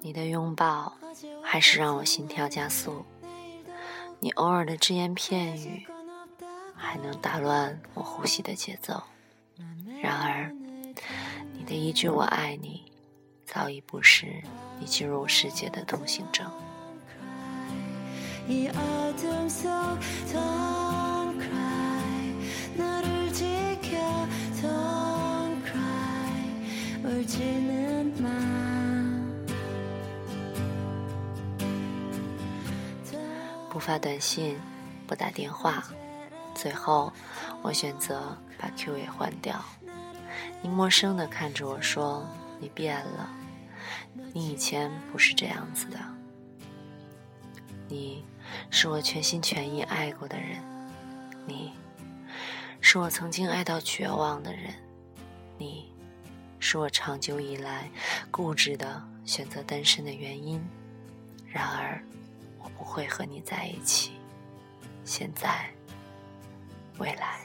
你的拥抱还是让我心跳加速，你偶尔的只言片语还能打乱我呼吸的节奏。然而，一句“我爱你”早已不是你进入世界的通行证。不发短信，不打电话，最后我选择把 Q 也换掉。你陌生的看着我说：“你变了，你以前不是这样子的。你是我全心全意爱过的人，你是我曾经爱到绝望的人，你是我长久以来固执的选择单身的原因。然而，我不会和你在一起。现在，未来。”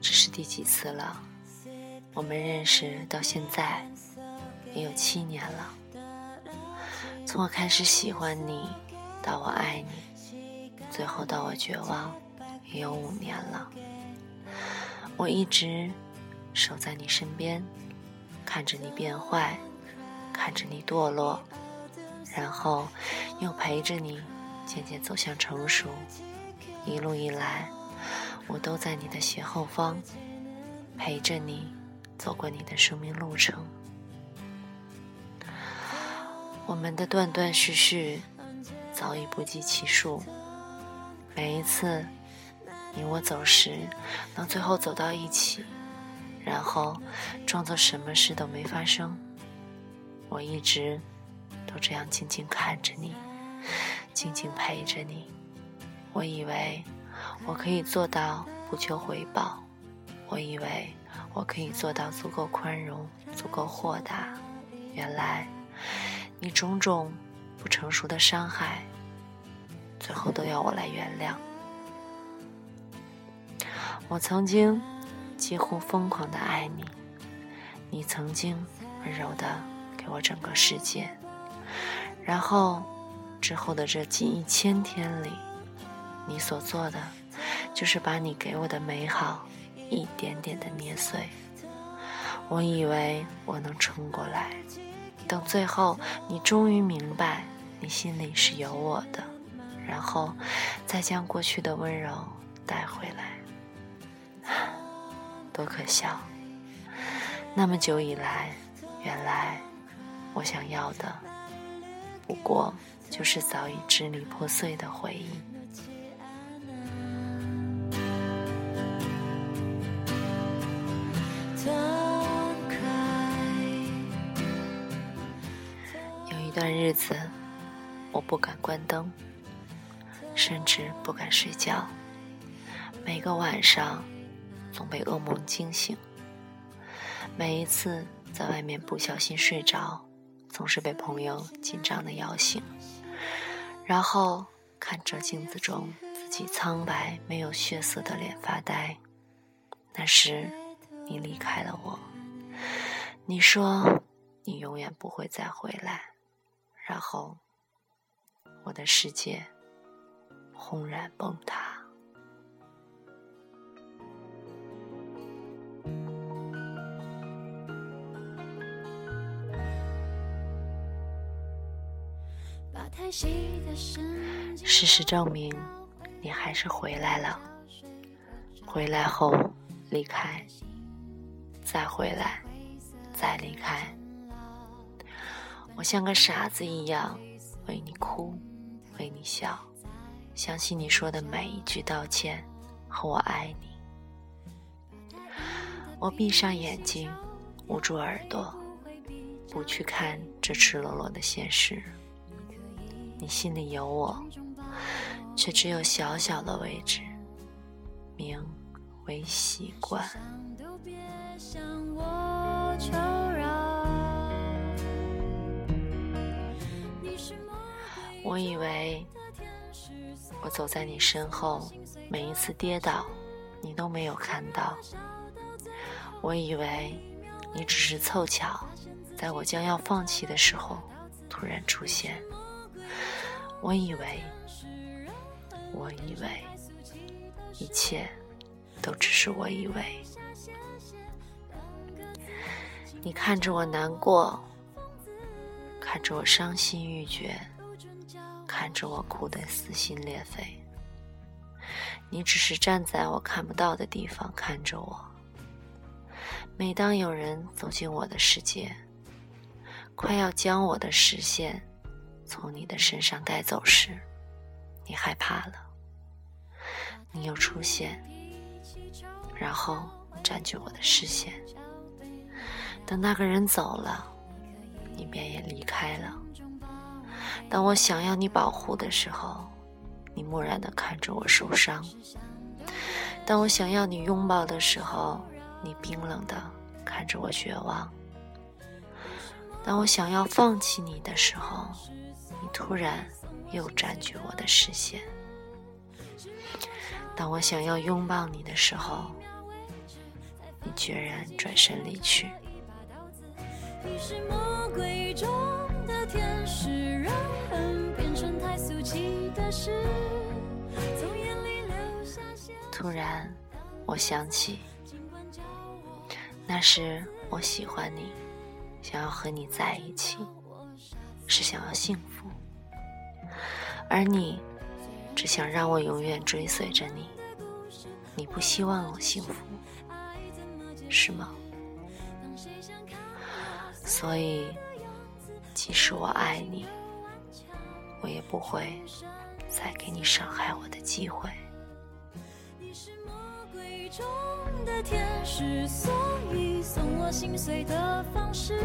这是第几次了？我们认识到现在也有七年了。从我开始喜欢你，到我爱你，最后到我绝望，也有五年了。我一直守在你身边，看着你变坏，看着你堕落，然后又陪着你渐渐走向成熟。一路以来，我都在你的斜后方，陪着你走过你的生命路程。我们的断断续续早已不计其数，每一次。你我走时，能最后走到一起，然后装作什么事都没发生。我一直都这样静静看着你，静静陪着你。我以为我可以做到不求回报，我以为我可以做到足够宽容、足够豁达。原来你种种不成熟的伤害，最后都要我来原谅。我曾经几乎疯狂的爱你，你曾经温柔的给我整个世界，然后之后的这近一千天里，你所做的就是把你给我的美好一点点的捏碎。我以为我能撑过来，等最后你终于明白你心里是有我的，然后再将过去的温柔带回来。多可笑！那么久以来，原来我想要的，不过就是早已支离破碎的回忆。有一段日子，我不敢关灯，甚至不敢睡觉，每个晚上。总被噩梦惊醒。每一次在外面不小心睡着，总是被朋友紧张的摇醒，然后看着镜子中自己苍白没有血色的脸发呆。那时，你离开了我，你说你永远不会再回来，然后我的世界轰然崩塌。事实证明，你还是回来了。回来后离开，再回来，再离开。我像个傻子一样为你哭，为你笑，相信你说的每一句道歉和我爱你。我闭上眼睛，捂住耳朵，不去看这赤裸裸的现实。你心里有我，却只有小小的位置，名为习惯。我以为我走在你身后，每一次跌倒，你都没有看到。我以为你只是凑巧，在我将要放弃的时候突然出现。我以为，我以为，一切都只是我以为。你看着我难过，看着我伤心欲绝，看着我哭得撕心裂肺。你只是站在我看不到的地方看着我。每当有人走进我的世界，快要将我的视线。从你的身上带走时，你害怕了，你又出现，然后占据我的视线。等那个人走了，你便也离开了。当我想要你保护的时候，你漠然的看着我受伤；当我想要你拥抱的时候，你冰冷的看着我绝望；当我想要放弃你的时候，你突然又占据我的视线。当我想要拥抱你的时候，你决然转身离去。突然，我想起，那时我喜欢你，想要和你在一起。是想要幸福，而你只想让我永远追随着你。你不希望我幸福，是吗？所以，即使我爱你，我也不会再给你伤害我的机会。你是魔鬼中的天使所，送我心碎的方式。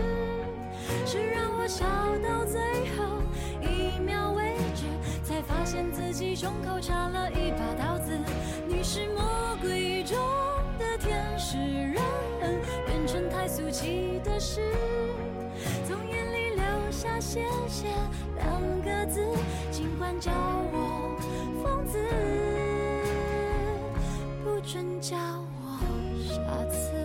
是让我笑到最后一秒为止，才发现自己胸口插了一把刀子。你是魔鬼中的天使，让人变成太俗气的事，从眼里流下谢谢两个字，尽管叫我疯子，不准叫我傻子。